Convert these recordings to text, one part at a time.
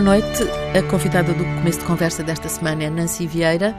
Boa noite. A convidada do começo de conversa desta semana é Nancy Vieira,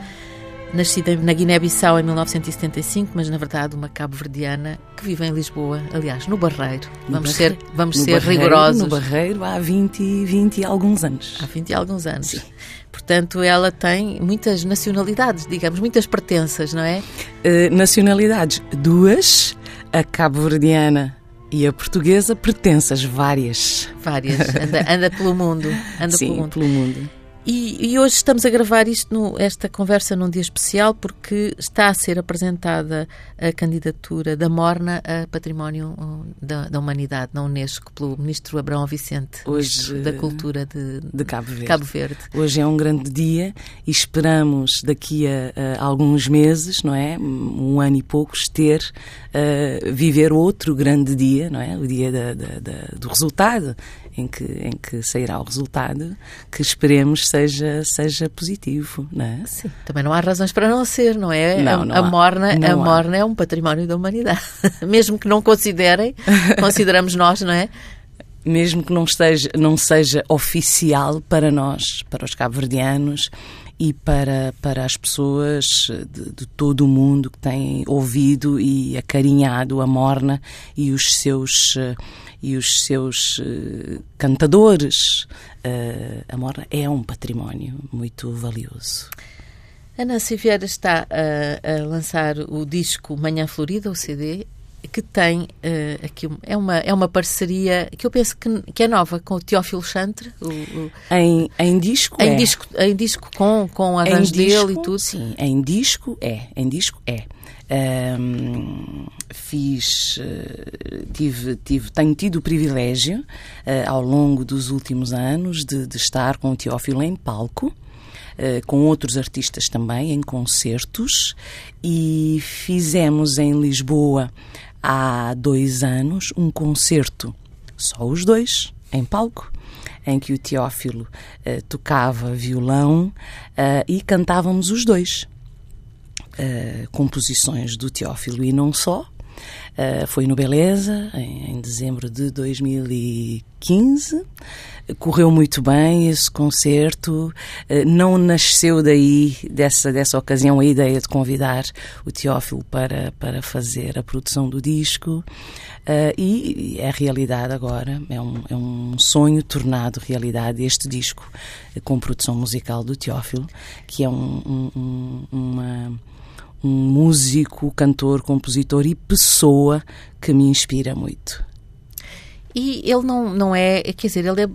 nascida na Guiné-Bissau em 1975, mas na verdade uma cabo-verdiana que vive em Lisboa, aliás, no Barreiro. No vamos Barreiro, ser, vamos ser Barreiro, rigorosos. No Barreiro há 20, 20 e alguns anos. Há 20 e alguns anos. Portanto, ela tem muitas nacionalidades, digamos, muitas pertenças, não é? Eh, nacionalidades, duas, a cabo-verdiana e a portuguesa, pertenças várias. Várias. Anda, anda pelo mundo. Anda Sim, pelo mundo. pelo mundo. E, e hoje estamos a gravar isto, no- esta conversa num dia especial porque está a ser apresentada a candidatura da Morna a Património da, da Humanidade, na Unesco, pelo Ministro Abrão Vicente, Hoje, da Cultura de, De Cabo Verde. Cabo Verde. Hoje é um grande dia e esperamos daqui a, a alguns meses, não é? Um ano e poucos, ter, eh, viver outro grande dia, não é? O dia da- da- da- do resultado, em que, em que sairá o resultado, que esperemos seja, seja positivo, não é? Sim, também não há razões para não ser, não é? Não, a, não a. Morna, a Não há. Morna é um património da humanidade. Mesmo que não considerem, consideramos nós, não é? mesmo que não, esteja, não seja oficial para nós, para os cabo-verdianos e para, para as pessoas de, de todo o mundo que têm ouvido e acarinhado a Morna e os seus, eh, e os seus eh, cantadores. Eh, A Morna é um património muito valioso. A Nancy Vieira está a, a lançar o disco Manhã Florida, o CD, que tem eh, aqui é uma é uma parceria que eu penso que, que é nova com o Teófilo Chantre, o, o- Em, em disco em é. disco em disco com com Em arranjo dele e tudo. Sim, em disco é. Em disco é. Ahm, fiz, eh, tive, tive, tenho tido o privilégio eh, ao longo dos últimos anos de, de estar com o Teófilo em palco, eh, com outros artistas também, em concertos, e fizemos em Lisboa há dois anos um concerto, só os dois, em palco, em que o Teófilo eh, tocava violão eh, e cantávamos os dois. Eh, composições do Teófilo e não só. Eh, foi no Beleza, em, em dezembro de 2015. Correu muito bem esse concerto. Eh, não nasceu daí, dessa, dessa ocasião, a ideia de convidar o Teófilo para, para fazer a produção do disco. Eh, e é realidade agora, é um, é um sonho tornado realidade este disco com produção musical do Teófilo, que é um- um- uma um músico, cantor, compositor e pessoa que me inspira muito. E ele não não é, quer dizer, ele é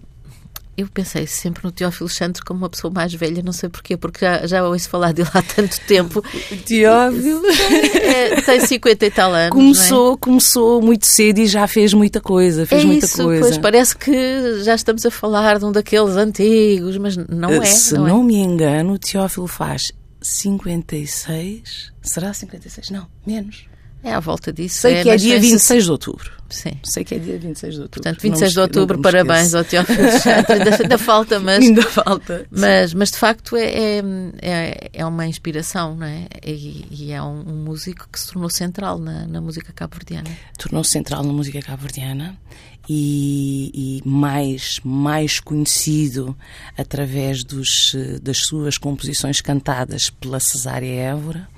eu pensei sempre no Teófilo Chantre como uma pessoa mais velha, não sei porquê, porque já, já ouço falar dele há tanto tempo. Teófilo É, tem 50 e tal anos. não é? começou, começou muito cedo e já fez muita coisa, fez é muita isso, coisa. pois parece que já estamos a falar de um daqueles antigos, mas não é. Se não não, é. me engano, o Teófilo faz 56. Será 56? Não, menos. É à volta disso. Sei que é dia pensa- 26 de outubro. Sim. Sei que é dia 26 de outubro. Portanto, Não 26 de me esque- outubro, parabéns ao Teófilo. Ainda, ainda falta, mas, Ainda falta. mas, mas de facto é, é, é, é uma inspiração, não é? E, e é um, um músico que se tornou central na, na música cabo-verdiana. tornou-se central na música cabo-verdiana e, e mais, mais conhecido através dos, das suas composições cantadas pela Cesária Évora,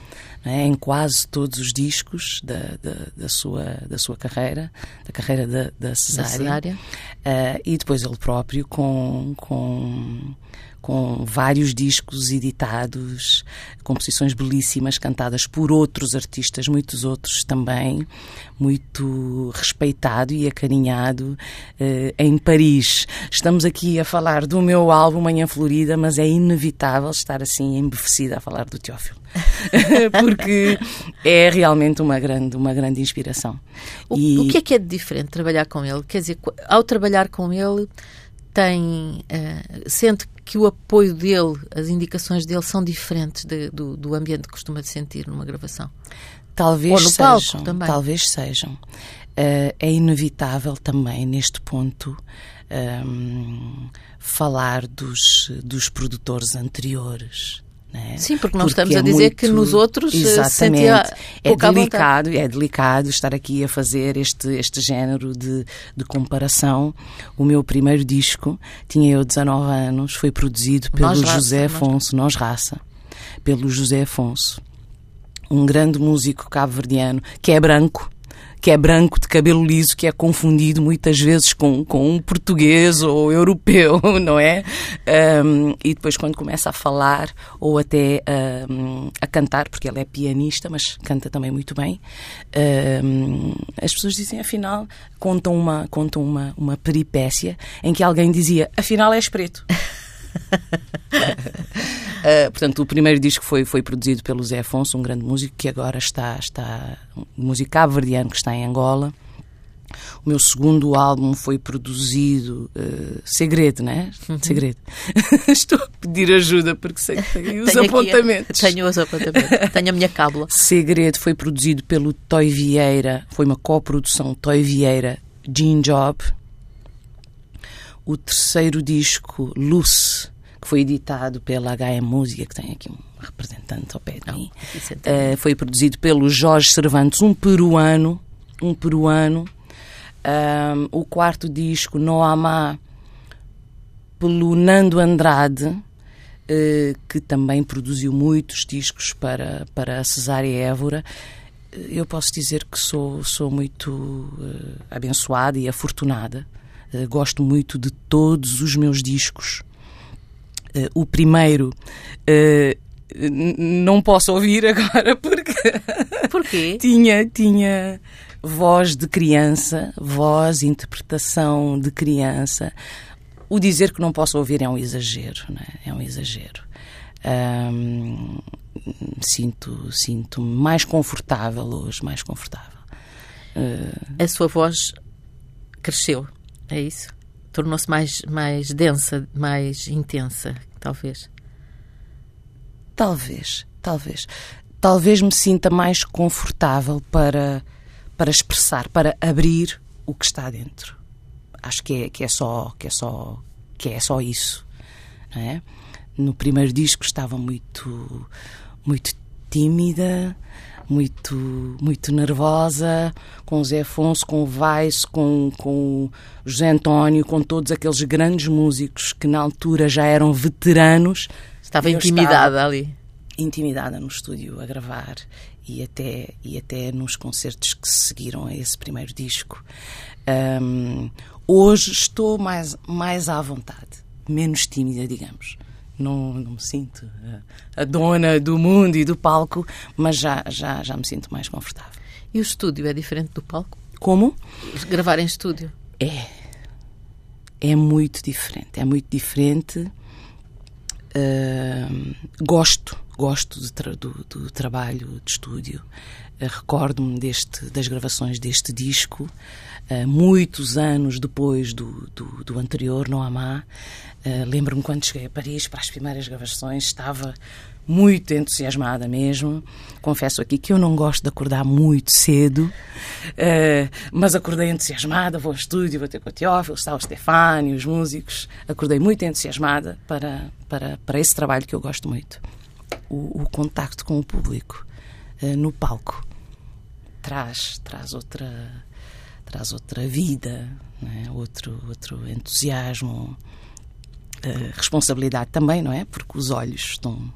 é? em quase todos os discos da, da, da sua, da sua carreira, da carreira da, da Da Cesária. Cesária. Ah, e depois ele próprio com, com, com vários discos editados, composições belíssimas cantadas por outros artistas, muitos outros também, muito respeitado e acarinhado eh, em Paris. Estamos aqui a falar do meu álbum Manhã Florida, mas é inevitável estar assim embevecida a falar do Teófilo. Porque é realmente uma grande, uma grande inspiração. O, E- o que é que é de diferente trabalhar com ele? Quer dizer, ao trabalhar com ele, tem eh, sente que o apoio dele, as indicações dele são diferentes de- do, do ambiente que costuma sentir numa gravação. Talvez Ou no palco sejam, também. talvez sejam. Eh, é inevitável também neste ponto ehm, falar dos, dos produtores anteriores É? Sim, porque não porque estamos a dizer muito... que nos outros eh, exatamente é delicado, é delicado estar aqui a fazer este este género de, de comparação. O meu primeiro disco tinha eu 19 anos, foi produzido pelo nós José raça, Afonso, nós... nós raça, pelo José Afonso, um grande músico cabo-verdiano que é branco que é branco, de cabelo liso, que é confundido muitas vezes com, com um português ou europeu, não é? Um, e depois, quando começa a falar ou até um, a cantar, porque ele é pianista, mas canta também muito bem, um, as pessoas dizem, afinal, contam uma, contam uma, uma peripécia em que alguém dizia, afinal és preto. Uh, portanto, o primeiro disco foi, foi produzido pelo Zé Afonso, um grande músico que agora está, está um músico cabo-verdiano que está em Angola. O meu segundo álbum foi produzido uh, segredo, né? Uhum. Segredo. Estou a pedir ajuda porque sei que tenho os tenho apontamentos. Tenho os apontamentos. tenho a minha cábula. Segredo foi produzido pelo Toy Vieira, foi uma coprodução Toy Vieira Jean Job o terceiro disco, Luce, que foi editado pela HM Música, que tem aqui um representante ao pé de mim, uh, foi produzido pelo Jorge Cervantes, um peruano, um peruano. Um, o quarto disco, Noamá, pelo Nando Andrade, uh, que também produziu muitos discos para, para Cesária Évora. Eu posso dizer que sou, sou muito uh, abençoada e afortunada eh, gosto muito de todos os meus discos. Uh, o primeiro uh, não posso ouvir agora porque Porquê? tinha tinha voz de criança, voz, interpretação de criança. O dizer que não posso ouvir é um exagero, é? é um exagero. Sinto sinto mais confortável hoje, mais confortável. Uh, a sua voz cresceu é isso? Tornou-se mais, mais densa, mais intensa, talvez. Talvez, talvez. Talvez me sinta mais confortável para, para expressar, para abrir o que está dentro. Acho que é, que é só que é só que é só isso, não é? No primeiro disco estava muito muito tímida, muito, muito nervosa, com o Zé Afonso, com o Weiss, com, com o José António, com todos aqueles grandes músicos que na altura já eram veteranos. Estava intimidada estava ali. Intimidada no estúdio a gravar e até, e até nos concertos que seguiram a esse primeiro disco. Um, hoje estou mais, mais à vontade, menos tímida, digamos não, não me sinto a, a, dona do mundo e do palco, mas já, já, já me sinto mais confortável. E o estúdio é diferente do palco? Como? Gravar em estúdio? É. É muito diferente. É muito diferente. Uh, gosto, gosto tra do, do, trabalho de estúdio. Uh, Recordo-me das gravações deste disco, uh, muitos anos depois do, do, do anterior, No Amá. Uh, Lembro-me quando cheguei a Paris para as primeiras gravações, estava muito entusiasmada mesmo. Confesso aqui que eu não gosto de acordar muito cedo, mas acordei entusiasmada. Vou ao estúdio, vou ter com o Teófilo, está o Stefani, os músicos. Acordei muito entusiasmada para, para, para esse trabalho que eu gosto muito. O, o contacto com o público uh, no palco traz, traz outra traz outra vida, é? outro, outro entusiasmo, uh, responsabilidade também, não é? Porque os olhos estão,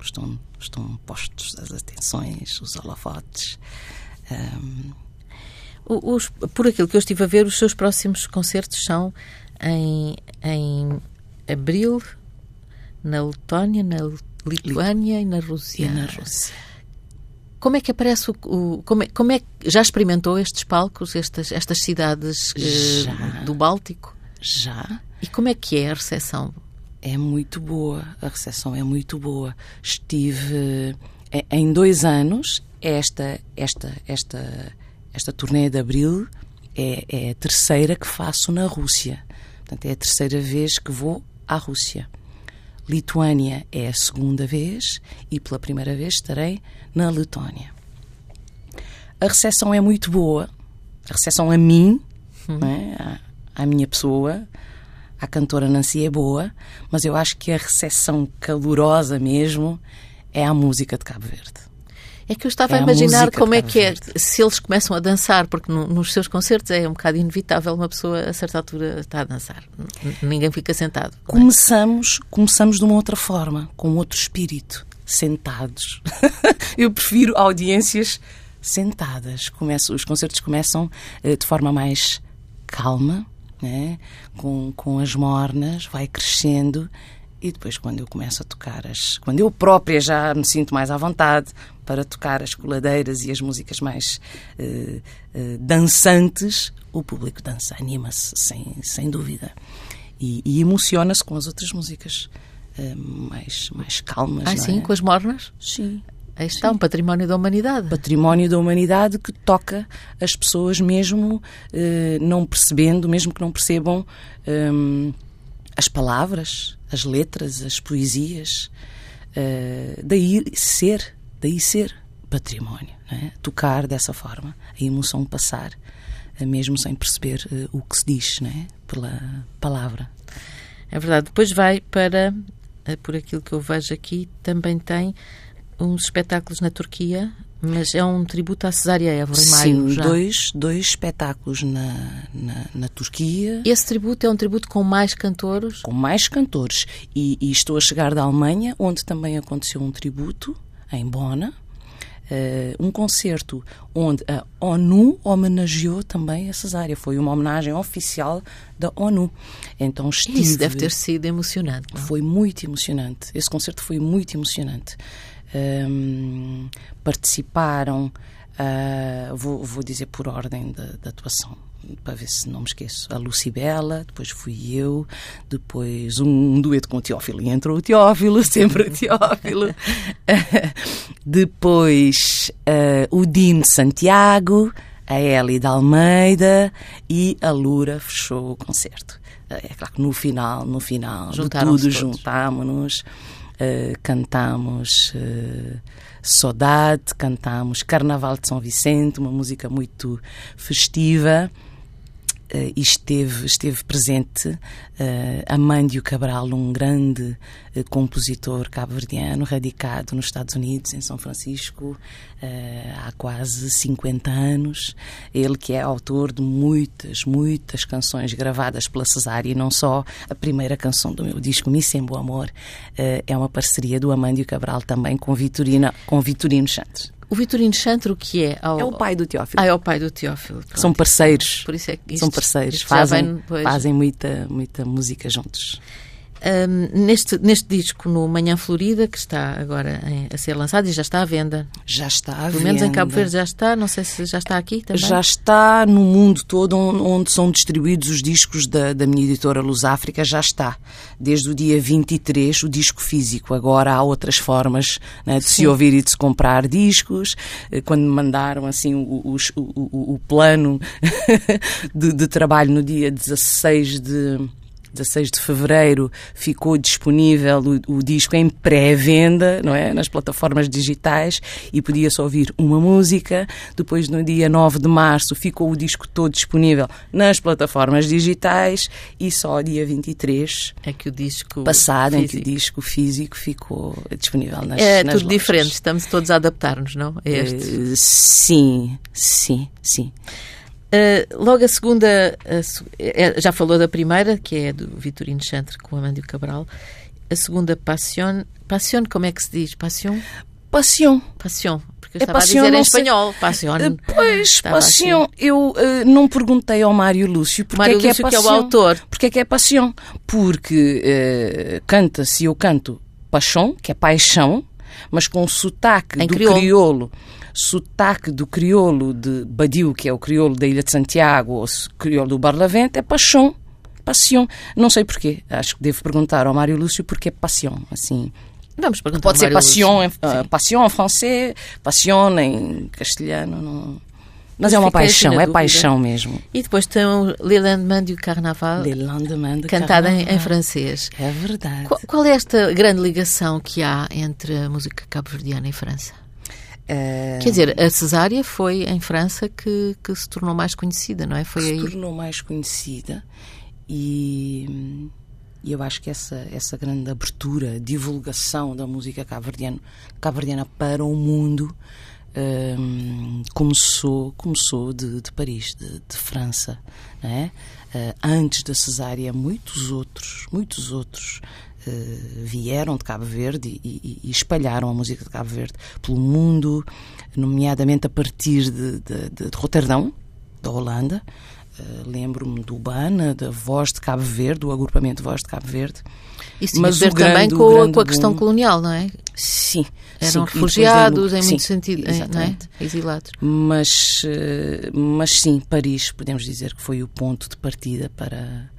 estão, estão postos, as atenções, os holofotes. Um... Os, por aquilo que eu estive a ver, os seus próximos concertos são em, em abril, na Letónia, na Lituânia e na Rússia. E na Rússia. Como é que aparece o. o como, é, como é já experimentou estes palcos, estas, estas cidades uh, do Báltico? Já. E como é que é a recepção? É muito boa, a recepção é muito boa. Estive eh, em dois anos, esta, esta, esta, esta turnê de abril é, é a terceira que faço na Rússia. Portanto, é a terceira vez que vou à Rússia. Lituânia é a segunda vez e pela primeira vez estarei na Letónia. A recepção é muito boa. A recepção a mim, hum. é? à, à minha pessoa, a cantora Nancy é boa, mas eu acho que a recepção calorosa mesmo é a música de Cabo Verde. É que eu estava é a imaginar como é que é, se eles começam a dançar, porque no, nos seus concertos é um bocado inevitável uma pessoa a certa altura está a dançar. Ninguém fica sentado. É? Começamos, começamos de uma outra forma, com outro espírito, sentados. eu prefiro audiências sentadas. Começo, os concertos começam uh, de forma mais calma, né? com, com as mornas, vai crescendo e depois, quando eu começo a tocar as. Quando eu própria já me sinto mais à vontade para tocar as coladeiras e as músicas mais uh, uh, dançantes, o público dança, anima-se, sem, sem dúvida. E, e emociona-se com as outras músicas uh, mais, mais calmas. Ah, sim, é? com as mornas? Sim. Aí está, sim. um património da humanidade. Património da humanidade que toca as pessoas mesmo não percebendo, mesmo que não percebam um, as palavras, as letras, as poesias. Uh, daí ser, daí ser património, é? tocar dessa forma, a emoção passar, uh, mesmo sem perceber uh, o que se diz é? pela palavra. É verdade. Depois vai para, por aquilo que eu vejo aqui, também tem uns espetáculos na Turquia, mas é um tributo à Cesária Évora, em maio já. Dois, dois espetáculos na, na, na, Turquia. Esse tributo é um tributo com mais cantores? Com mais cantores. E, e estou a chegar da Alemanha, onde também aconteceu um tributo, em Bona. Uh, um concerto onde a ONU homenageou também a Cesária. Foi uma homenagem oficial da ONU. Então estive... Isso deve ter sido emocionante. Não? Foi muito emocionante. Esse concerto foi muito emocionante um, participaram, uh, vou, vou, dizer por ordem da atuação, para ver se não me esqueço, a Lucibela, depois fui eu, depois um, um dueto com o Teófilo, e entrou o Teófilo, sempre o Teófilo, depois uh, o Dino Santiago, a Eli de Almeida e a Lura fechou o concerto. É claro que no final, no final de tudo, juntámonos uh, cantamos uh, Saudade, cantamos Carnaval de São Vicente, uma música muito festiva. Uh, esteve, esteve presente uh, Amândio Cabral, um grande uh, compositor cabo-verdiano, radicado nos Estados Unidos, em São Francisco, uh, há quase 50 anos. Ele que é autor de muitas, muitas canções gravadas pela Cesária, e não só a primeira canção do meu disco, Miss em Amor, é uma parceria do Amândio Cabral também com, Vitorina, com Vitorino Santos. O Vitorino Chantro, o que é? Ao... É o pai do Teófilo. Ah, é o pai do Teófilo. Pronto. São parceiros. Por isso é que isto, São parceiros. Fazem, fazem muita, muita música juntos. Um, neste, neste disco, no Manhã Florida, que está agora em, a ser lançado e já está à venda. Já está à Pelo venda. Pelo menos em Cabo Verde já está, não sei se já está aqui também. Já está no mundo todo onde são distribuídos os discos da, da minha editora Luz África, já está. Desde o dia 23, o disco físico. Agora há outras formas né, de Sim. se ouvir e de se comprar discos. Eh, quando me mandaram assim o, o, o, o plano de, de trabalho no dia 16 de 16 de fevereiro ficou disponível o, o disco em pré-venda, não é? Nas plataformas digitais e podia-se ouvir uma música. Depois, no dia 9 de março, ficou o disco todo disponível nas plataformas digitais e só dia 23 é que o disco passado físico. em que o disco físico ficou disponível nas É nas tudo lojas. diferente, estamos todos a adaptar-nos, não? A este. Uh, sim, sim, sim. Uh, logo a segunda, a, já falou da primeira, que é do Vitorino Chantre com Amândio Cabral. A segunda, Passion. Passion, como é que se diz? Passion? Passion. Passion. Porque eu é estava passion, a dizer em espanhol. Passion. Uh, pois, Passion. Assim. Eu uh, não perguntei ao Mário Lúcio porque Mário é que Lúcio, é Passion. que é o autor. Porque é que é Passion? Porque canta-se, eu canto Paixão, que é paixão, mas com sotaque em do crioulo. crioulo sotaque do crioulo de Badiu, que é o crioulo da Ilha de Santiago, ou crioulo do Barlavento, é paixão. Passion. Não sei porquê. Acho que devo perguntar ao Mário Lúcio porque é passion. Assim, Vamos perguntar Pode ser passion em, uh, passion em francês, passion em castelhano. Não... Mas, é uma paixão, é paixão mesmo. E depois tem o Le Lendemain du Carnaval, Le Lendemain du cantada Carnaval. em, em, francês. É verdade. Qual, qual, é esta grande ligação que há entre a música cabo-verdiana e França? Uh... Quer dizer, a Cesária foi em França que, que se tornou mais conhecida, não é? Foi se aí. tornou mais conhecida E, e eu acho que essa, essa grande abertura, divulgação da música cabo-verdiana para o mundo um, começou, começou de, de Paris, de, de, França. Não é? Uh, antes da cesárea, muitos outros, muitos outros uh, vieram de Cabo Verde e, e, e, espalharam a música de Cabo Verde pelo mundo, nomeadamente a partir de, de Roterdão, da Holanda. Uh, Lembro-me do Bana, da Voz de Cabo Verde, do agrupamento Voz de Cabo Verde. Isso tinha Mas a ver também com, com, a questão boom, colonial, não é? Sim. Eram sim, refugiados, em muito sentido, não é? exilados. Mas, eh, mas sim, Paris, podemos dizer que foi o ponto de partida para,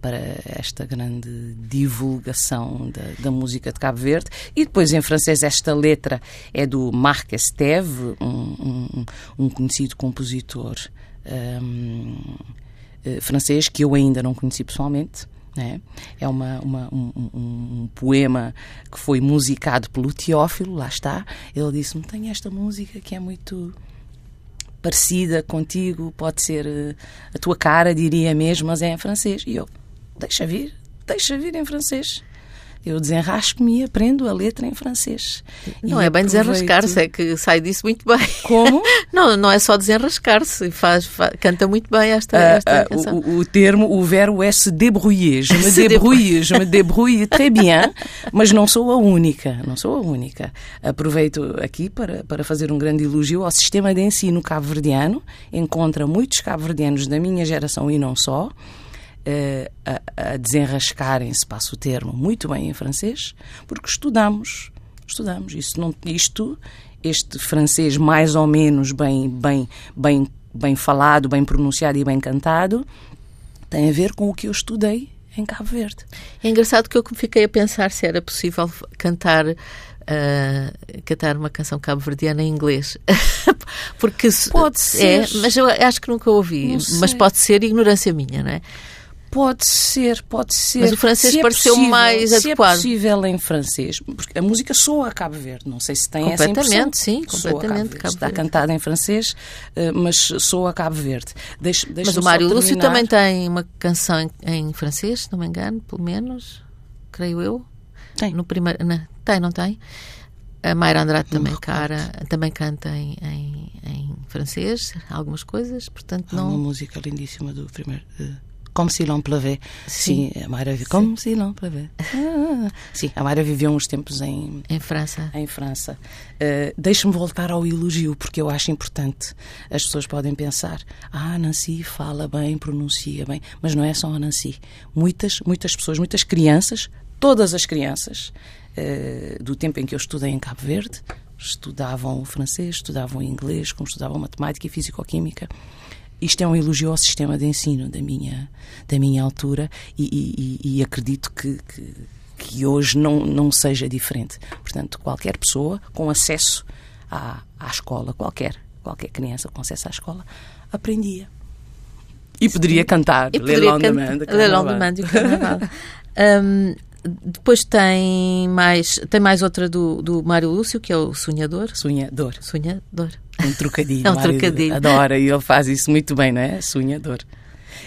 para esta grande divulgação da, da, música de Cabo Verde. E depois, em francês, esta letra é do Marc Esteve, um, um, um conhecido compositor um, eh, francês que eu ainda não conheci pessoalmente. É, é uma, uma um, um, um, poema que foi musicado pelo Teófilo, lá está. Ele disse-me: Tem esta música que é muito parecida contigo, pode ser eh, a tua cara, diria mesmo, mas é em francês. E eu: Deixa vir, deixa vir em francês eu desenrasco-me e aprendo a letra em francês. Não e é bem desenrascar-se, é que sai disso muito bem. Como? não, não é só desenrascar-se, faz, faz, canta muito bem esta, uh, esta uh, canção. O, o, termo, o verbo é se débrouiller. Je me débrouille, je me débrouille très bien, mas não sou a única, não sou a única. Aproveito aqui para, para fazer um grande elogio ao sistema de ensino cabo-verdiano. Encontra muitos cabo-verdianos da minha geração e não só, uh, a, a desenrascarem-se, passo o termo, muito bem em francês, porque estudamos. Estudamos. Isso não, isto, este francês mais ou menos bem, bem, bem, bem falado, bem pronunciado e bem cantado, tem a ver com o que eu estudei em Cabo Verde. É engraçado que eu fiquei a pensar se era possível cantar uh, cantar uma canção cabo-verdiana em inglês. Porque pode ser. É, mas eu acho que nunca ouvi. Mas pode ser ignorância minha, não é? Pode ser, pode ser. Mas o francês se é pareceu possível, mais se é adequado. é possível em francês, porque a música soa a Cabo Verde, não sei se tem essa impressão. Completamente, sim, completamente. Está cantada em francês, eh, mas soa a Cabo Verde. Deixe, mas o Mário Lúcio também tem uma canção em, em, francês, se não me engano, pelo menos, creio eu. Tem. No primeiro, não, tem, não tem? A Mayra Andrade também, cara, também canta em, em, em, francês, algumas coisas, portanto não... Há uma música lindíssima do primeiro... Uh como se l'on pleuvait. Sim, a Mayra viveu. Como se l'on pleuvait. Ah, sim, a Mayra viveu uns tempos em, em França. Em França. Uh, Deixa-me voltar ao elogio, porque eu acho importante. As pessoas podem pensar: ah, a Nancy fala bem, pronuncia bem. Mas não é só a Nancy. Muitas, muitas pessoas, muitas crianças, todas as crianças uh, do tempo em que eu estudei em Cabo Verde, estudavam francês, estudavam inglês, como estudavam matemática e físico-química isto é um elogio ao sistema de ensino da minha, da minha altura e, e, e acredito que, que, que, hoje não, não seja diferente. Portanto, qualquer pessoa com acesso à, à escola, qualquer, qualquer criança com acesso à escola, aprendia. E poderia cantar e poderia Le Lendemain Le Lendemain do Carnaval. um, depois tem mais, tem mais outra do, do Mário Lúcio, que é o Sonhador. Sonhador. Sonhador. Um trocadilho. É um trocadilho. Adora e ele faz isso muito bem, não é? Sonhador.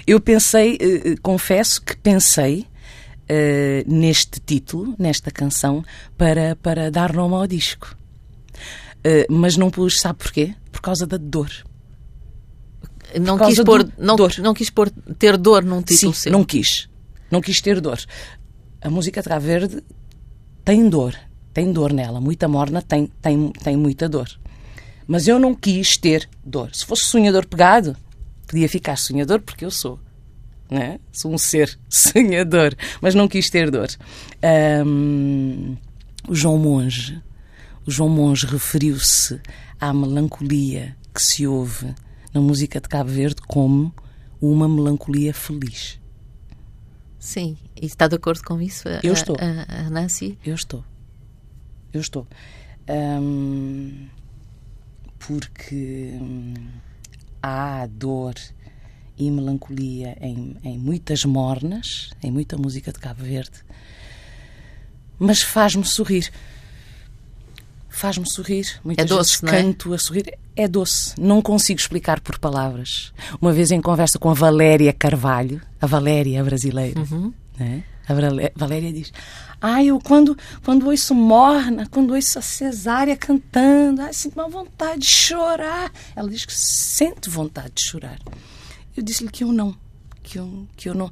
Eu pensei, eh, confesso que pensei uh, neste título, nesta canção, para, para dar nome ao disco. Mas não pus, sabe porquê? Por causa da dor. Não quis, pôr, não, dor. não quis pôr ter dor num título Sim, seu. não quis. Não quis ter dor. A música de Verde tem dor. Tem dor nela. Muita morna tem, tem, tem muita dor. Mas eu não quis ter dor. Se fosse sonhador pegado, podia ficar sonhador porque eu sou. Né? Sou um ser sonhador, mas não quis ter dor. Um, o João Monge, o João Monge referiu-se à melancolia que se ouve na música de Cabo Verde como uma melancolia feliz. Sim, e está de acordo com isso? A, eu estou. A, a Nancy? Eu estou. Eu estou. Porque hum, há dor e melancolia em, em muitas mornas, em muita música de Cabo Verde, mas faz-me sorrir. Faz-me sorrir. Muitas é doce, vezes canto é? a sorrir. É doce. Não consigo explicar por palavras. Uma vez em conversa com a Valéria Carvalho, a Valéria brasileira. Uhum. Né? A Valéria diz: Ah, eu quando, quando ouço Morna, quando ouço a Cesária cantando, sinto uma vontade de chorar. Ela diz que sente vontade de chorar. Eu disse-lhe que eu não. Que eu, que eu não.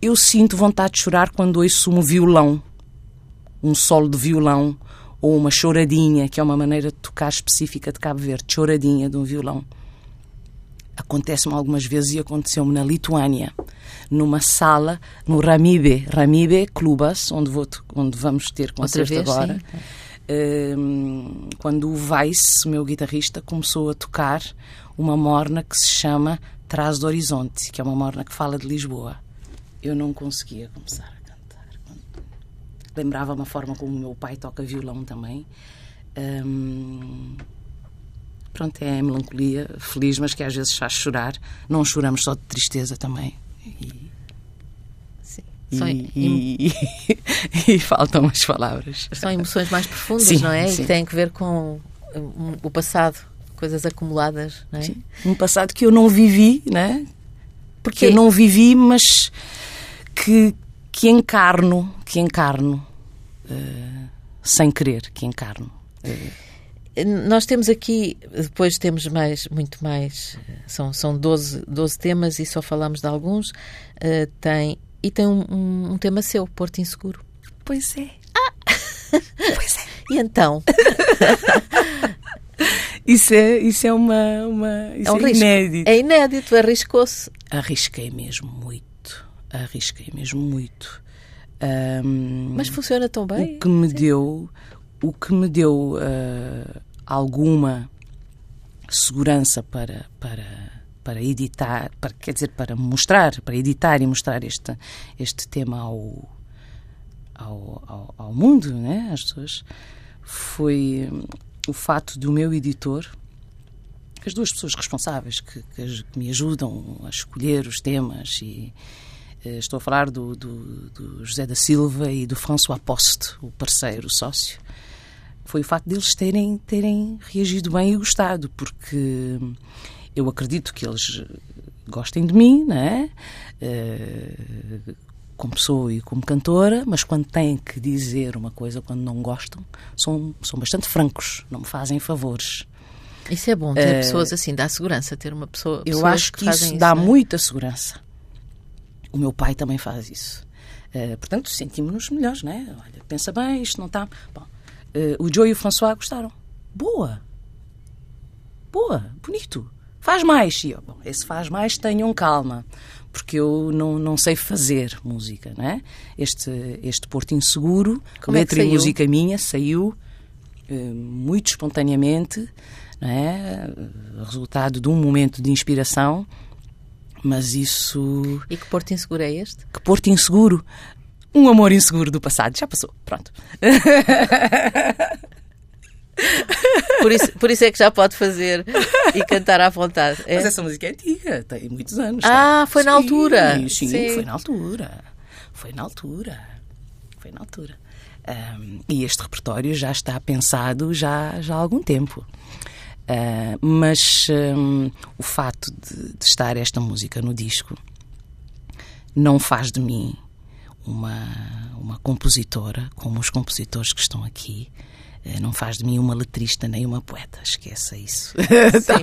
Eu sinto vontade de chorar quando ouço um violão, um solo de violão, ou uma choradinha, que é uma maneira de tocar específica de Cabo Verde, choradinha de um violão. Acontece-me algumas vezes e aconteceu-me na Lituânia, numa sala, no Ramibe, Ramibe Clubas, onde, vou, onde vamos ter concerto vez, agora. Um, quando o Weiss, meu guitarrista, começou a tocar uma morna que se chama Traz do Horizonte, que é uma morna que fala de Lisboa. Eu não conseguia começar a cantar. Lembrava uma forma como o meu pai toca violão também. Um, pronto, é a melancolia feliz, mas que às vezes faz chorar. Não choramos só de tristeza também. E, Sim. E, e, e, faltam as palavras. São emoções mais profundas, sim, não é? Sim. E têm que ver com o passado, coisas acumuladas, não é? Sim. Um passado que eu não vivi, né? Porque eu não vivi, mas que, que encarno, que encarno, uh, sem querer, que encarno. Uh, nós temos aqui, depois temos mais, muito mais, são, são 12, 12 temas e só falamos de alguns. Uh, tem, e tem um, um, um, tema seu, Porto Inseguro. Pois é. Ah! Pois é. E então? isso é, isso é uma. uma isso é, um é inédito. É inédito, arriscou-se. Arrisquei mesmo muito. Arrisquei mesmo muito. Um, Mas funciona tão bem? O que me Sim. deu o que me deu uh, alguma segurança para, para, para editar, para, quer dizer, para mostrar, para editar e mostrar este, este tema ao, ao, ao, ao mundo, né, às pessoas, foi o fato do meu editor, as duas pessoas responsáveis que, que, me ajudam a escolher os temas e eh, estou a falar do, do, do, José da Silva e do François Poste, o parceiro, o sócio, foi o facto deles terem, terem reagido bem e gostado, porque eu acredito que eles gostem de mim, não é? Uh, como pessoa e como cantora, mas quando têm que dizer uma coisa, quando não gostam, são, são bastante francos, não me fazem favores. Isso é bom, ter uh, pessoas assim, dá segurança, ter uma pessoa. Eu acho que, que isso dá é? muita segurança. O meu pai também faz isso. Uh, portanto, sentimos-nos melhores, não é? Olha, pensa bem, isto não está. Bom, Uh, o Joe e o François gostaram. Boa! Boa! Bonito! Faz mais! E eu, bom, esse faz mais, tenham calma, porque eu não, não sei fazer música, não é? Este, este Porto Inseguro, Como é letra é e música minha, saiu uh, muito espontaneamente, não é? Resultado de um momento de inspiração, mas isso. E que Porto Inseguro é este? Que Porto Inseguro? Um amor inseguro do passado. Já passou. Pronto. Por isso, por isso é que já pode fazer e cantar à vontade. É? Mas essa música é antiga, tem muitos anos. Ah, foi sim, na altura. Sim, sim, foi na altura. Foi na altura. Foi na altura. Um, e este repertório já está pensado já, já há algum tempo. Uh, mas um, o fato de, de estar esta música no disco não faz de mim uma, uma compositora, como os compositores que estão aqui, eh, não faz de mim uma letrista nem uma poeta, esqueça isso. tá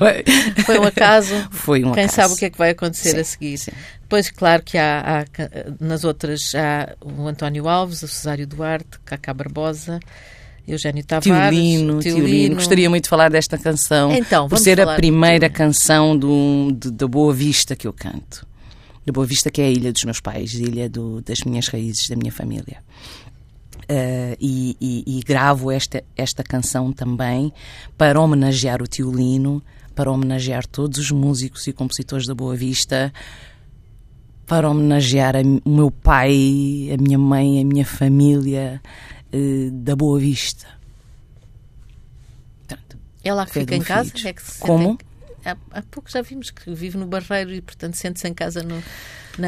Foi um acaso. Foi um Quem acaso. sabe o que é que vai acontecer sim, a seguir. Sim. Depois, claro que há, há, nas outras há o António Alves, o Cesário Duarte, Cacá Barbosa. Eugênio Tavares, Tiolino, Tiolino. Gostaria muito de falar desta canção então, por ser a primeira canção do, de, da Boa Vista que eu canto de Boa Vista, que é a ilha dos meus pais, a ilha do, das minhas raízes, da minha família. Uh, e, e, e, gravo esta, esta canção também para homenagear o tio Lino, para homenagear todos os músicos e compositores da Boa Vista, para homenagear a, o meu pai, a minha mãe, a minha família uh, da Boa Vista. é lá que fica em casa? É Como? Há, há pouco já vimos que vive no Barreiro e, portanto, sente-se em casa no,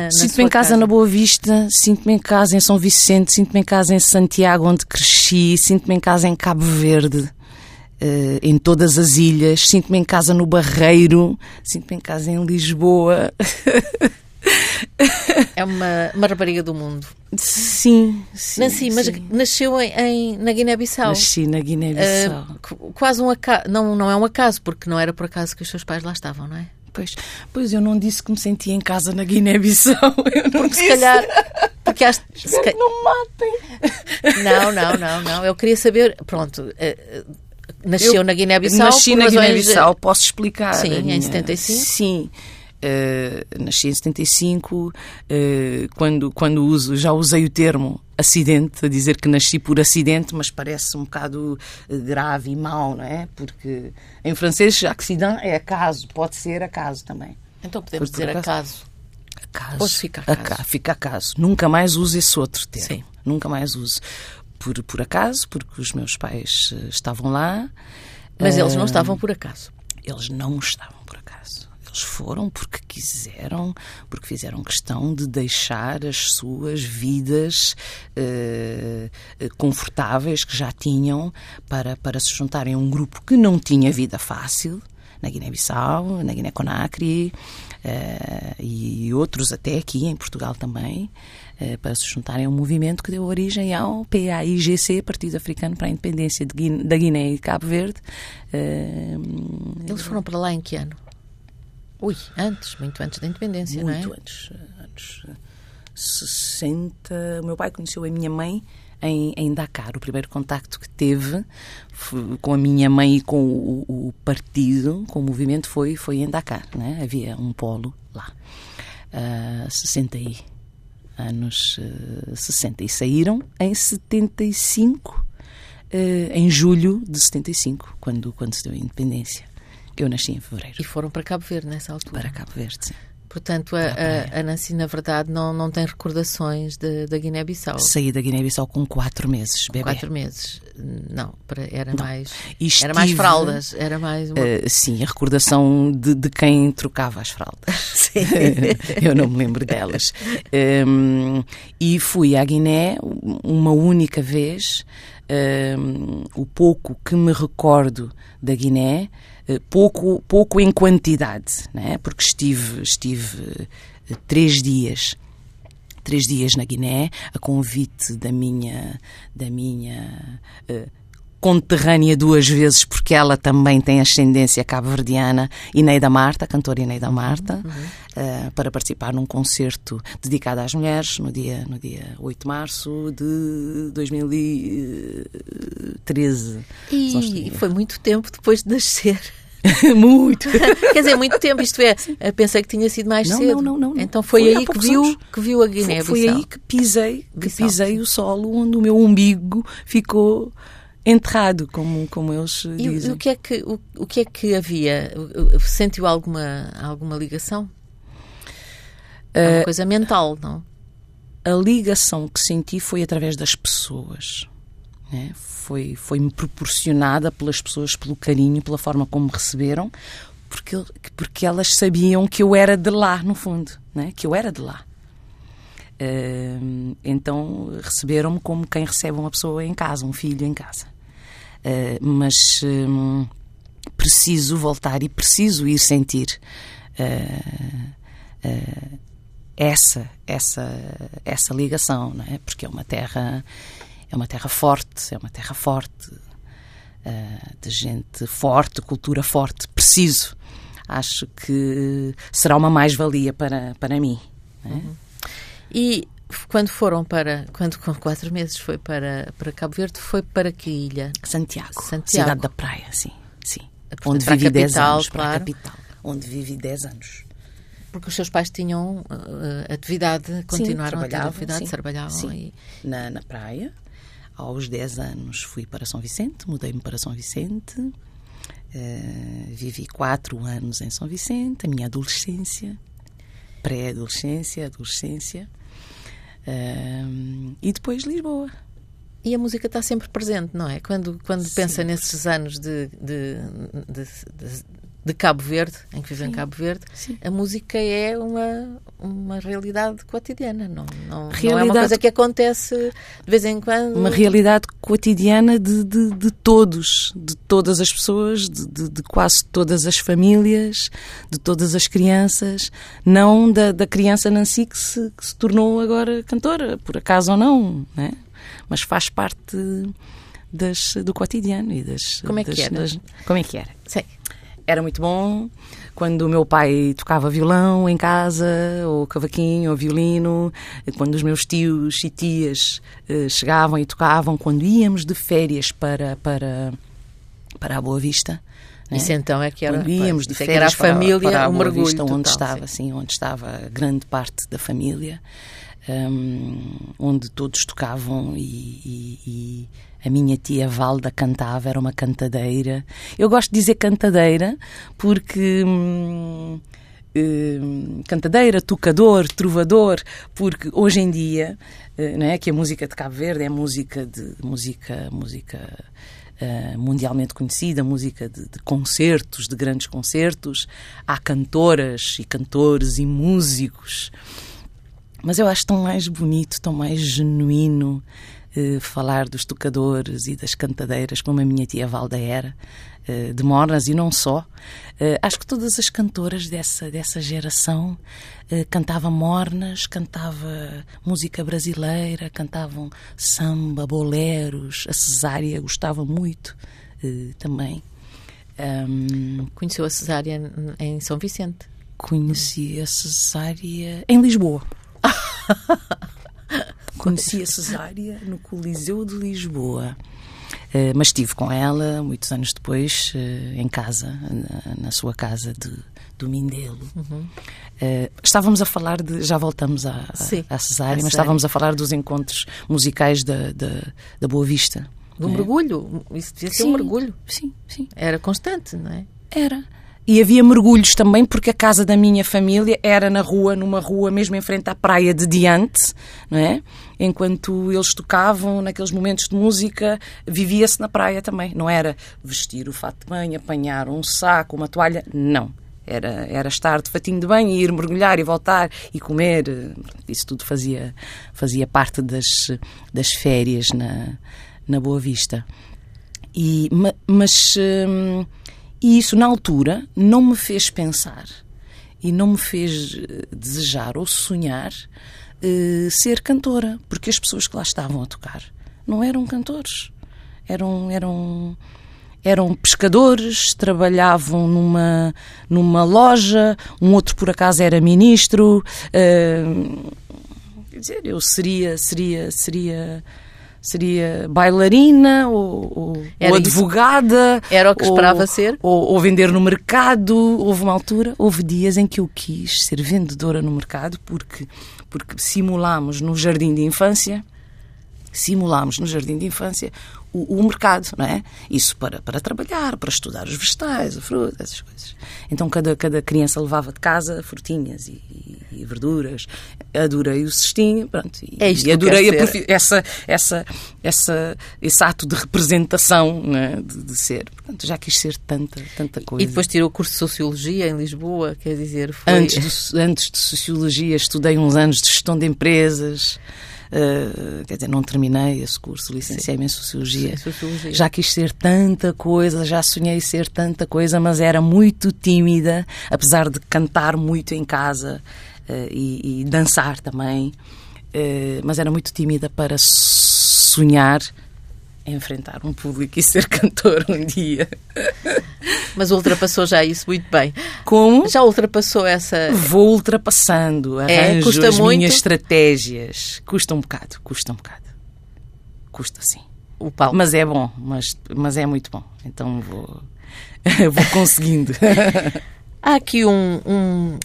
Sinto-me em casa, casa, na Boa Vista, sinto-me em casa em São Vicente, sinto-me em casa em Santiago, onde cresci, sinto-me em casa em Cabo Verde, uh, em todas as ilhas, sinto-me em casa no Barreiro, sinto-me em casa em Lisboa. É uma, uma rapariga do mundo. Sim, sim. Nasci, mas sim. nasceu em, em- na Guiné-Bissau. Nasci na Guiné-Bissau. Qu- quase um acaso. Não, não é um acaso, porque não era por acaso que os seus pais lá estavam, não é? Pois, pois eu não disse que me sentia em casa na Guiné-Bissau. Eu não Porque se calhar. Porque acho, se ca- não me matem. Não, não, não, não. Eu queria saber. Pronto. eh, nasceu Eu na Guiné-Bissau. Nasci na razões Guiné-Bissau, posso explicar. Sim, a em minha- 75? Sim. Eh, nasci em 75, eh, quando, quando uso, já usei o termo acidente, a dizer que nasci por acidente, mas parece um bocado eh, grave e mau, não é? Porque em francês, accident é acaso, pode ser acaso também. Então podemos dizer acaso? acaso. Pois fica acaso. Aca- fica acaso. Nunca mais uso esse outro termo. Sim. Nunca mais uso. Por, por acaso, porque os meus pais estavam lá. Mas eles não estavam por acaso. eles não estavam. Eles foram porque quiseram, porque fizeram questão de deixar as suas vidas eh, confortáveis que já tinham para, para se juntarem a um grupo que não tinha vida fácil, na Guiné-Bissau, na Guiné-Conakry eh, e outros até aqui em Portugal também, eh, para se juntarem a um movimento que deu origem ao PAIGC, Partido Africano para a Independência de Guiné- da Guiné e Cabo Verde. Eh, Eles foram para lá em que ano? Ui, antes, muito antes da independência, muito não é? antes, antes. 60. O meu pai conheceu a minha mãe em, em Dakar. O primeiro contacto que teve com a minha mãe e com o, o partido, com o movimento, foi, foi em Dakar. Né? Havia um polo lá. Ah, 60 e anos ah, 60. E saíram em 75, ah, em julho de 75, quando, quando se deu a independência. Eu nasci em fevereiro. E foram para Cabo Verde nessa altura. Para Cabo Verde, sim. Portanto, a, a, a Nancy, na verdade, não, não tem recordações da Guiné-Bissau. Saí da Guiné-Bissau com quatro meses, bebê. Quatro meses. Não, era mais. E Era mais estive, fraldas. Era mais. Uma... eh, sim, a recordação de, de quem trocava as fraldas. Eu não me lembro delas. Ehm, e fui à Guiné uma única vez. Ehm, o pouco que me recordo da Guiné, pouco, pouco em quantidade, né? porque estive, estive eh, três dias três dias na Guiné, a convite da minha, da minha eh, conterrânea duas vezes, porque ela também tem ascendência cabo-verdiana, Ineida Marta, cantora Ineida Marta, eh, para participar num concerto dedicado às mulheres no dia, no dia 8 de março de 2013. Se não estou em E foi muito tempo depois de nascer. Muito! Quer dizer, muito tempo, isto é, pensei que tinha sido mais Não, cedo. não, não, não, não. Então foi, Foi aí que viu, anos. que viu a Foi, Guiné-Bissau. foi aí que pisei, que pisei o solo onde o meu umbigo ficou enterrado, como, como eles E, dizem. o que é que, o, o que é que havia? Sentiu alguma, alguma ligação? É Eh, uma coisa mental, não? a ligação que senti foi através das pessoas. né? Foi, foi-me proporcionada pelas pessoas, pelo carinho, pela forma como me receberam, porque, porque elas sabiam que eu era de lá, no fundo, né? que eu era de lá. Ehm, então receberam-me como quem recebe uma pessoa em casa, um filho em casa. Eh, mas hum, preciso voltar e preciso ir sentir eh, essa essa essa ligação, não é? Porque é uma terra é uma terra forte, é uma terra forte eh, de gente forte, cultura forte. Preciso. Acho que será uma mais-valia para para mim. não é? E quando foram para, quando com quatro meses foi para, para Cabo Verde, foi para que ilha? Santiago, Santiago. cidade da praia, sim, sim. Portanto, onde vivi 10 capital, anos, para a claro. capital, onde vivi 10 anos. Porque os seus pais tinham uh, atividade, continuaram a ter atividade, sim, trabalhavam sim. e Na, na praia. Aos 10 anos fui para São Vicente, mudei-me para São Vicente. Eh, vivi 4 anos em São Vicente, a minha adolescência, pré-adolescência, adolescência. Eh, e depois Lisboa. E a música está sempre presente, não é? Quando, quando pensa nesses anos de, de, de, de- de Cabo Verde, em que vive Sim. em Cabo Verde, Sim. a música é uma, uma realidade cotidiana. Não, não, não é uma Realidade- coisa que acontece de vez em quando. Uma realidade cotidiana de, de, de todos, de todas as pessoas, de, de, de quase todas as famílias, de todas as crianças, não da, da criança Nancy que se, que se tornou agora cantora, por acaso ou não, né? mas faz parte das, do cotidiano e das. Como é que das- era? das- como é que era? Sim. Era muito bom quando o meu pai tocava violão em casa, ou cavaquinho, ou violino, quando os meus tios e tias eh, chegavam e tocavam, quando íamos de férias para, para, para a Boa Vista. né? Isso então é que era, quando íamos de que era a férias para- família, para, a um Boa Vista, onde total, estava, sim. assim, onde estava grande parte da família, hum, onde todos tocavam e, e- e a minha tia Valda cantava, era uma cantadeira. Eu gosto de dizer cantadeira porque. hum, hum, cantadeira, tocador, trovador, porque hoje em dia, eh, não é que a música de Cabo Verde é música de música, música eh, mundialmente conhecida, música de, de concertos, de grandes concertos. Há cantoras e cantores e músicos. Mas eu acho tão mais bonito, tão mais genuíno eh, falar dos tocadores e das cantadeiras, como a minha tia Valda era, eh, de Mornas e não só. Eh, acho que todas as cantoras dessa, dessa geração cantavam mornas, cantava música brasileira, cantavam samba, boleros. A Cesária gostava muito também. Ahm, Conheceu a Cesária em São Vicente. Conheci a Cesária em Lisboa. Conheci a Cesária no Coliseu de Lisboa. Eh, mas estive com ela muitos anos depois eh, em casa, na, na sua casa de, do Mindelo. Eh, estávamos a falar de. Já voltamos à, à- Sim, à à Cesária, Cesária. mas estávamos a falar dos encontros musicais da, da, da Boa Vista. Do né? mergulho. Isso devia ser Sim. um mergulho. Sim, sim. Era constante, não é? Era. E havia mergulhos também, porque a casa da minha família era na rua, numa rua mesmo em frente à praia de Diante, não é? Enquanto eles tocavam, naqueles momentos de música, vivia-se na praia também. Não era vestir o fato de banho, apanhar um saco, uma toalha, não. Era, era estar de fatinho de banho e ir mergulhar e voltar e comer. Isso tudo fazia, fazia parte das, das férias na, na Boa Vista. E, ma- mas hum, e isso na altura não me fez pensar e não me fez eh, desejar ou sonhar eh, ser cantora, porque as pessoas que lá estavam a tocar não eram cantores, eram eram eram pescadores, trabalhavam numa numa loja, um outro por acaso era ministro. eh, quer dizer, eu seria seria seria seria bailarina ou, ou, ou isso? advogada Era o que ou- esperava ser? ou, ou vender no mercado houve uma altura houve dias em que eu quis ser vendedora no mercado porque porque simulámos no jardim de infância simulámos no jardim de infância o, o mercado, não é? Isso para, para trabalhar, para estudar os vegetais, a fruta, essas coisas. Então cada, cada criança levava de casa frutinhas e, e- verduras. Adorei o cestinho, pronto. E, É isto e adorei a essa, essa, essa, esse ato de representação é? de, de ser. Portanto, já quis ser tanta, tanta coisa. E depois tirou o curso de Sociologia em Lisboa, quer dizer, foi... Antes, do- antes de Sociologia, estudei uns anos de Gestão de Empresas. Uh, quer dizer, não terminei esse curso, licenciei-me em Sociologia. Sim, Sociologia. Já quis ser tanta coisa, já sonhei ser tanta coisa, mas era muito tímida, apesar de cantar muito em casa uh, e, e dançar também. Uh, mas era muito tímida para sonhar enfrentar um público e ser cantor um dia. Mas ultrapassou já isso muito bem. Como? Já ultrapassou essa... Vou ultrapassando, arranjo É, custa as muito? minhas estratégias. Custa um bocado, custa um bocado. Custa sim. O palco. Mas é bom, mas, mas é muito bom. Então vou, vou conseguindo. Há aqui um, um,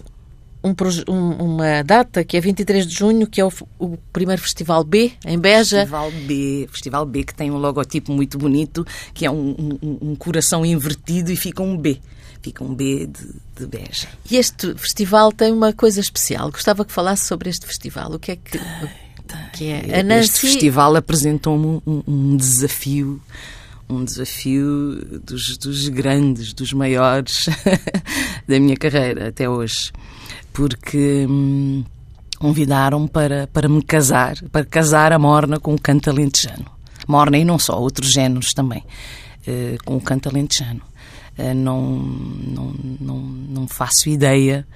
um um- uma data que é 23 de junho, que é o, o primeiro Festival B, em Beja. Festival B, Festival B que tem um logotipo muito bonito, que é um, um- coração invertido e fica um B. Fica um B de, de Beja. E este festival tem uma coisa especial. Gostava que falasse sobre este festival. O que é que, que é? A Este Nancy, festival apresentou-me um, um desafio um desafio dos, dos grandes, dos maiores da minha carreira até hoje, porque hum, convidaram para, para me casar, para casar a Morna com o canto alentejano. Morna e não só, outros géneros também, uh, com o canto alentejano. Uh, não, não, não, não faço ideia.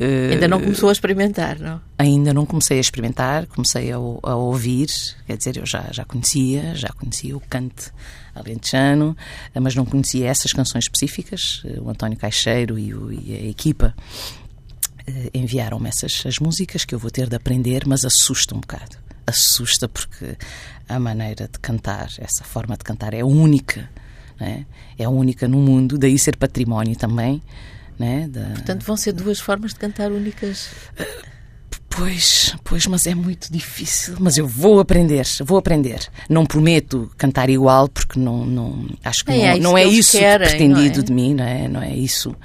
Uh, ainda não começou a experimentar, não? Ainda não comecei a experimentar, comecei a, a ouvir, quer dizer, eu já, já conhecia, já conhecia o canto alentejano, mas não conhecia essas canções específicas. O António Caixeiro e, o, e a equipa enviaram-me essas as músicas que eu vou ter de aprender, mas assusta um bocado. Assusta porque a maneira de cantar, essa forma de cantar é única, é? é única no mundo, daí ser património também. Né? Da... Portanto, vão ser duas formas de cantar únicas. Pois, pois, mas é muito difícil. Mas eu vou aprender, vou aprender. Não prometo cantar igual, porque não, não acho que é, não, não é isso querem, pretendido é? de mim, não é? Não é isso.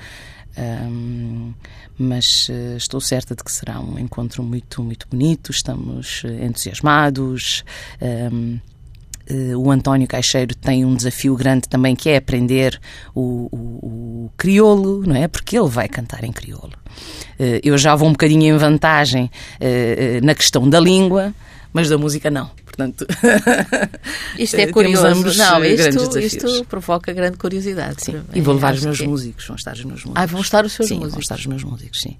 Mas uh, estou certa de que será um encontro muito, muito bonito. Estamos uh, entusiasmados. Um, uh, o António Caixeiro tem um desafio grande também que é aprender o, o, o crioulo, não é? Porque ele vai cantar em crioulo. eu já vou um bocadinho em vantagem na questão da língua, mas da música não. Portanto, isto é curioso. Não, isto, isto provoca grande curiosidade. Sim. E vou levar os meus que... músicos, vão estar os meus músicos. Ah, vão estar os seus sim, músicos. Vão estar os meus músicos, sim.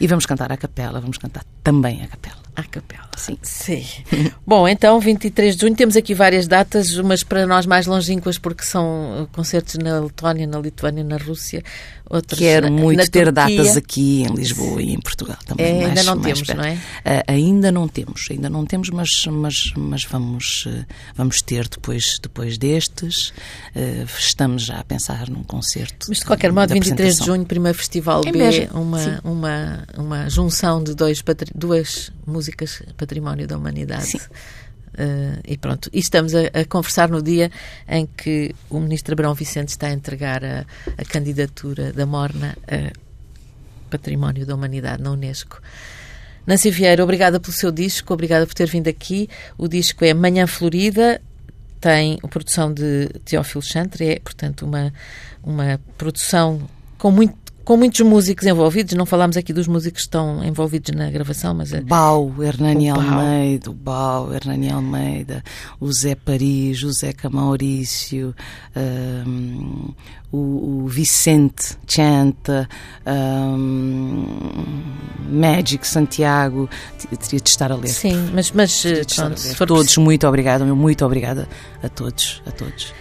E vamos cantar a capela, vamos cantar também a capela. A capela. Sim. Sim. Bom, então, 23 de junho, temos aqui várias datas, umas para nós mais longínquas, porque são concertos na Letónia, na Lituânia, na Rússia. Outros Quero na, muito na ter Turquia. datas aqui em Lisboa e em Portugal também. É, mais, ainda não temos, perto. não é? Uh, ainda não temos, ainda não temos, mas, mas, mas vamos, uh, vamos ter depois, depois destes. Uh, estamos já a pensar num concerto. Mas de qualquer modo, 23 de junho, primeiro Festival é B, mesmo? uma, uma, uma junção de dois, duas músicas património da humanidade. Sim. Uh, e pronto, e estamos a, a, conversar no dia em que o ministro Abrão Vicente está a entregar a, a candidatura da Morna a Património da Humanidade na Unesco. Nancy Vieira, obrigada pelo seu disco, obrigada por ter vindo aqui. O disco é Manhã Florida, tem a produção de Teófilo Chantre, é, portanto, uma, uma produção com muito com muitos músicos envolvidos. Não falámos aqui dos músicos que estão envolvidos na gravação, mas... É... Bau, Hernani Almeida, o Bau, Hernani Almeida, o Zé Paris, o Zeca Maurício, um, o, o, Vicente Chanta, um, Magic Santiago, teria de estar a ler. Sim, mas, mas pronto, todos, muito obrigada, muito obrigada a todos, a todos.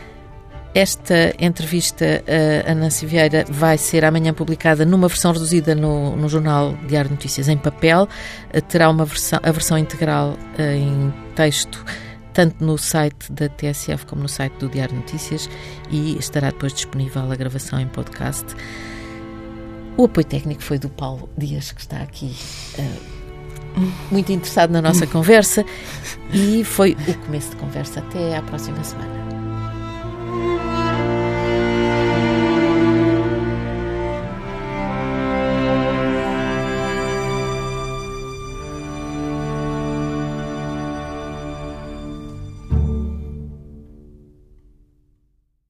Esta entrevista a Nancy Vieira vai ser amanhã publicada numa versão reduzida no, no jornal Diário de Notícias em papel. Terá uma versão, a versão integral eh, em texto tanto no site da TSF como no site do Diário Notícias e estará depois disponível a gravação em podcast. O apoio técnico foi do Paulo Dias, que está aqui uh, muito interessado na nossa conversa e foi o começo de conversa. Até à próxima semana. Thank you.